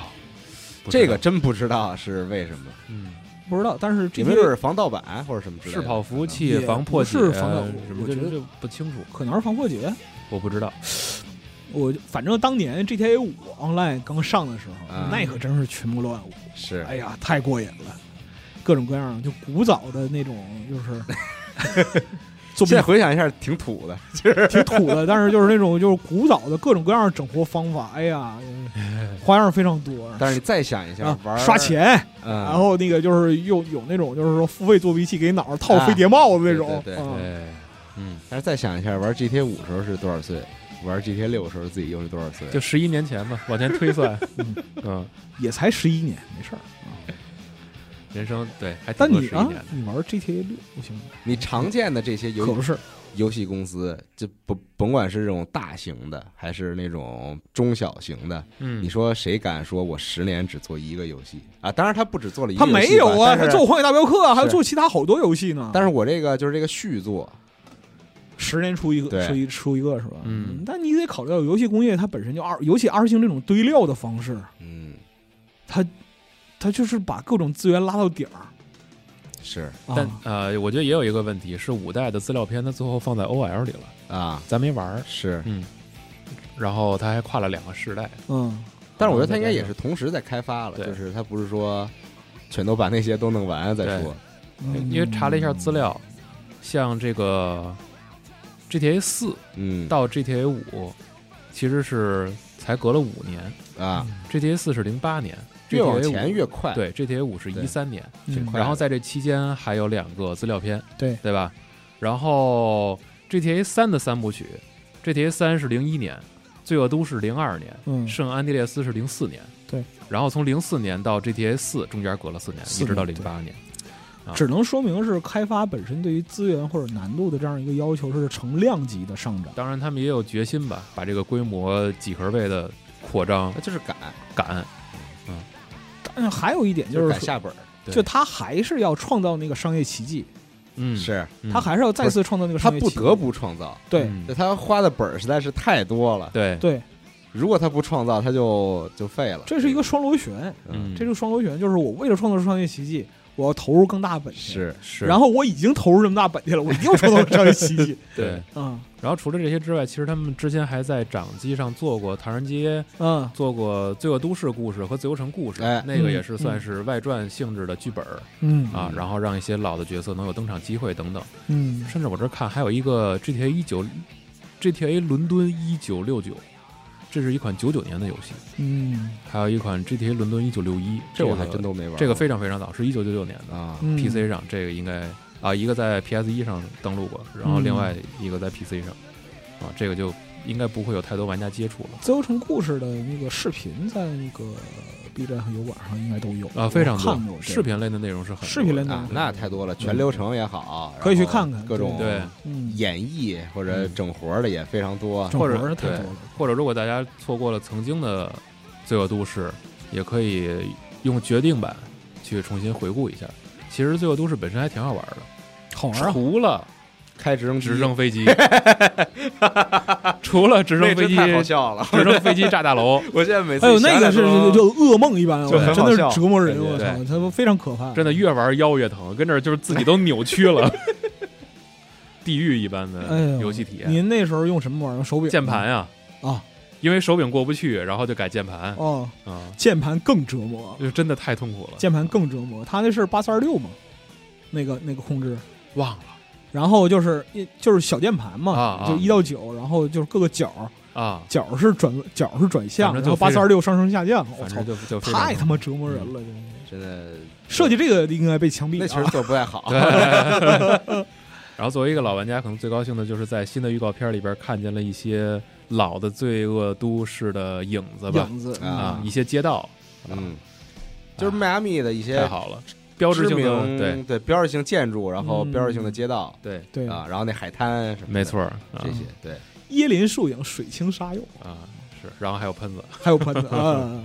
知道这个真不知道是为什么，嗯，不知道。但是这没准 GTA 是防盗版或者什么之类的。是跑服务器防破解是防盗什么我觉得这不清楚，可能是防破解。我不知道。我反正当年 GTA 五 Online 刚上的时候，啊那可真是群魔乱舞，是哎呀，太过瘾了，各种各样，就古早的那种，就是 现在回想一下，挺土的，就是挺土的，但是就是那种就是古早的各种各样的整活方法，哎呀，花样非常多。但是你再想一下啊，玩刷，钱，嗯，然后那个就是又有那种就是说付费作弊器给脑上套飞碟帽子那种，啊对对对啊对，嗯，但是再想一下，玩 GTA 五时候是多少岁？玩 GTA 六的时候自己又是多少岁？就十一年前吧，往前推算。嗯，也才十一年，没事儿。啊人生对还但你啊。你玩 GTA 六不行吗？你常见的这些游可不是，游戏公司，就不甭管是这种大型的，还是那种中小型的，嗯，你说谁敢说我十年只做一个游戏啊？当然他不止做了一个他游戏吧，没有啊，他做《荒野大镖客》啊，还有做其他好多游戏呢。但是我这个就是这个续作，十年出一个，出一出一个是吧？嗯但你得考虑到游戏工业它本身就二，尤其二星这种堆料的方式，嗯，它它就是把各种资源拉到底儿。是但啊呃，我觉得也有一个问题是五代的资料片，它最后放在 OL 里了，啊，咱没玩儿。是。嗯，然后它还跨了两个世代。嗯，但是我觉得他应该也是同时在开发了，就是他不是说全都把那些都弄完再说。嗯因为查了一下资料，像这个 GTA 四嗯，到 GTA 五，其实是才隔了五年。啊，GTA 四是零八年，越往前越快。，对 GTA 五是对一三年，嗯挺快然后在这期间还有两个资料片，对对吧？然后 GTA 三的三部曲，GTA 三是零一年，罪恶都市零二年，嗯圣安地列斯是零四年，对，然后从零四年到 GTA 四中间隔了四年，一直到年零八年。啊只能说明是开发本身对于资源或者难度的这样一个要求是成量级的上涨。当然，他们也有决心吧，把这个规模几何倍的扩张那就是敢敢。嗯。但是还有一点就就是下本儿。就他还是要创造那个商业奇迹，嗯，是嗯他还是要再次创造那个他商业奇迹。他不得不创造，对嗯他花的本儿实在是太多了。对对，如果他不创造，他就就废了。这是一个双螺旋，嗯，嗯，这是双螺旋，就是我为了创造商业奇迹，我要投入更大本钱，是是，然后我已经投入这么大本钱了，我一定要创造商业奇迹。对。嗯。然后除了这些之外，其实他们之前还在掌机上做过《唐人街》，嗯。做过《罪恶都市故事》和《自由城故事》，哎那个也嗯是算是外传性质的剧本、嗯。啊，嗯然后让一些老的角色能有登场机会等等。嗯。甚至我这看还有一个 GTA 一九，GTA 伦敦一九六九，这是一款九九年的游戏，嗯。还有一款 GTA 伦敦一九六一，这我还个真都没玩。这个非常非常早，是一九九九年的、啊，嗯。PC 上，这个应该啊一个在 PS 一上登录过，然后另外一个在 PC 上，啊这个就应该不会有太多玩家接触了。自由城故事的那个视频在那个 B 站和油管上应该都有啊，非常多看过视频类的内容是很多视频类的啊，那太多了，全流程也好，可以去看看各种对嗯，演绎或者整活的也非常多。或者太多对了。或者如果大家错过了曾经的《罪恶都市》，也可以用决定版去重新回顾一下。其实《罪恶都市》本身还挺好玩的，好玩啊！除了开直升直升飞机，除了直升飞机、太好笑了。直升飞机炸大楼，我现在每次还有那个是就噩梦一般，真的是折磨人，我操对，他非常可怕。真的越玩腰越疼，跟这就是自己都扭曲了，地狱一般的哎呦游戏体验。您那时候用什么玩意儿？手柄？键盘呀，啊。因为手柄过不去，然后就改键盘。哦，啊，键盘更折磨，就真的太痛苦了。键盘更折磨。他那是八四二六嘛，那个那个控制，忘了然后就是一就是小键盘嘛，啊啊。就一到九，然后就是各个角啊，角是转角是转向，然后八就非常四二六上升下降，我操反正，就就太他妈折磨人了！这真的设计这个应该被枪毙那其实啊！做不太好。然后作为一个老玩家，可能最高兴的就是在新的预告片里边看见了一些老的罪恶都市的影子吧，影子啊，一些街道，嗯，就是迈阿密的一些太好了，标志性的名对。对标志性建筑，然后嗯。标志性的街道对，对。啊，然后那海滩什么，没错这些对。椰林树影，水清沙幼，啊是，然后还有喷子，还有喷子啊，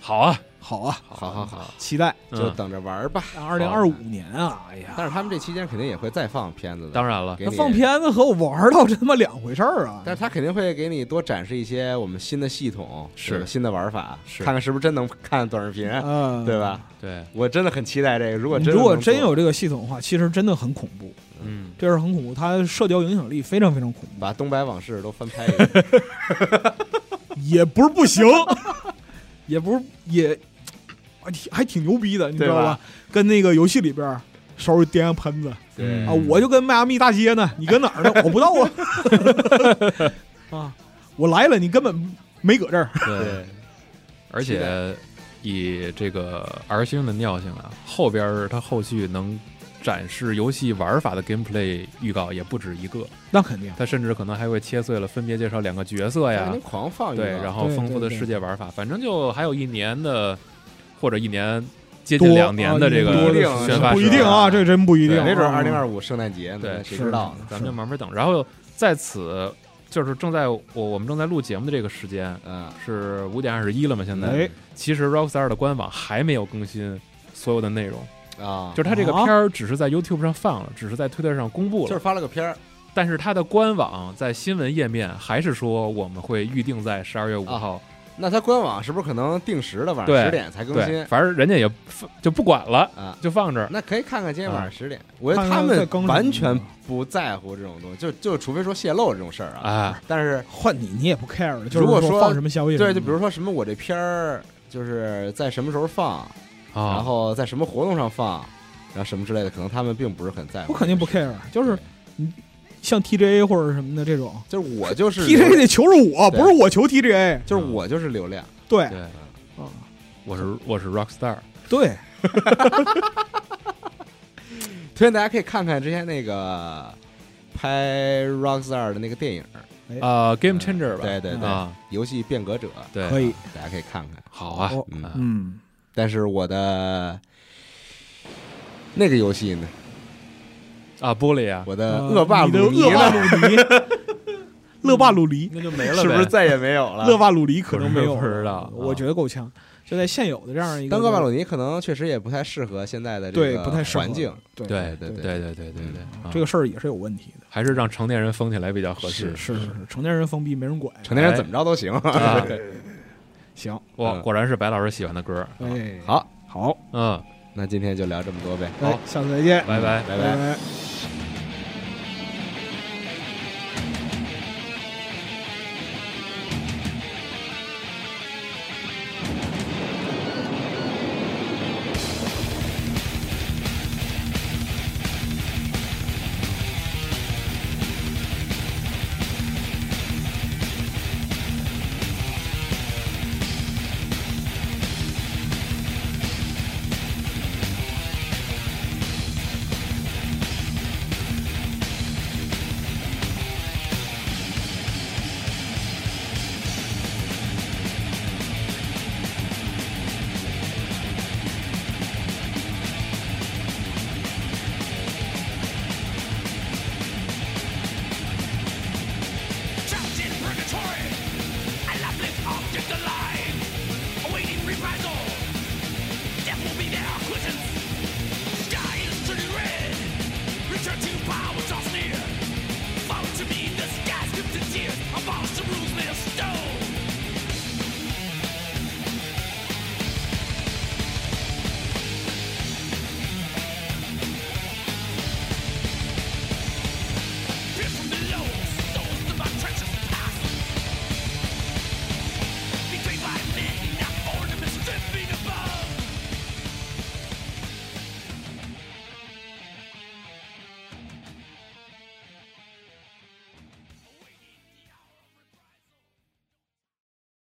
好啊，好啊，好好好，期待。嗯。就等着玩儿吧。二零二五年啊！哎呀，但是他们这期间肯定也会再放片子的，当然了，给你那放。片子和我玩到这他妈两回事儿啊！但是他肯定会给你多展示一些我们新的系统，是。新的玩法，是。看看是不是真能看短视频，嗯，对吧？对，我真的很期待这个。如果真如果真有这个系统的话，其实真的很恐怖，嗯，这是很恐怖，它社交影响力非常非常恐怖，把东白往事都翻拍一遍，也不是不行，也不是也还挺还挺牛逼的，你知道吧？吧？跟那个游戏里边儿手里掂上喷子。对。啊，我就跟迈阿密大街呢，你搁哪儿呢？我不知道啊，啊，我来了，你根本没搁这儿，对，而且以这个 R 星的尿性啊，后边儿它后续能展示游戏玩法的 gameplay 预告也不止一个，那肯定。他甚至可能还会切碎了，分别介绍两个角色呀。对，然后丰富的世界玩法，反正就还有一年的或者一年接近两年的这啊个不一定宣发不一定啊，时这真不一定没准二零二五圣诞节呢，对谁知道呢？咱们就慢慢等。然后在此就是正在我我们正在录节目的这个时间嗯，是五点二十一了嘛？现在哎，其实 Rockstar 的官网还没有更新所有的内容，啊，就是它这个啊片儿只是在 YouTube 上放了，只是在推特上公布了就是，发了个片儿，但是它的官网在新闻页面还是说我们会预定在十二月五号。那它官网是不是可能定时的晚上对十点才更对，新反正人家也不就不管了，啊？就放这儿。那可以看看今天晚上啊十点，我觉得看看他们什么完全不在乎这种东西，就就除非说泄露这种事儿啊。啊，但是换你你也不 care 了，就是如果说放什么消息什么对，的，就比如说什么我这片儿就是在什么时候放，然啊，后在什么活动上放，然后什么之类的，可能他们并不是很在乎。我肯定不 care，就是你像 TGA 或者什么的这种就是我就是，TGA 得求着我，不是我求 TGA，就是我就是流量，对对，啊，我是我是 Rockstar，对，推荐大家可以看看之前那个拍 Rockstar 的那个电影，啊，Game Changer 吧，对对对啊，游戏变革者，对，可以，大家可以看看。好啊哦，嗯啊嗯，但是我的那个游戏呢，啊，玻璃啊，我的呃恶霸你的鲁尼恶霸呢，鲁尼，乐霸鲁尼，那就没了是不是再也没有了？乐霸鲁尼可能没有，不知道。我啊觉得够呛。就在现有的这样一个，但恶霸鲁尼可能确实也不太适合现在的这对个不太适合环境，对对对对对对对对对，啊。这个事儿也是有问题的。还是让成年人封起来比较合适。是是是，成年人封闭没人管。成年人怎么着都行。对，行，哇，嗯。果然是白老师喜欢的歌。哎，好，好，嗯，那今天就聊这么多呗。好，下次再见，拜拜。拜拜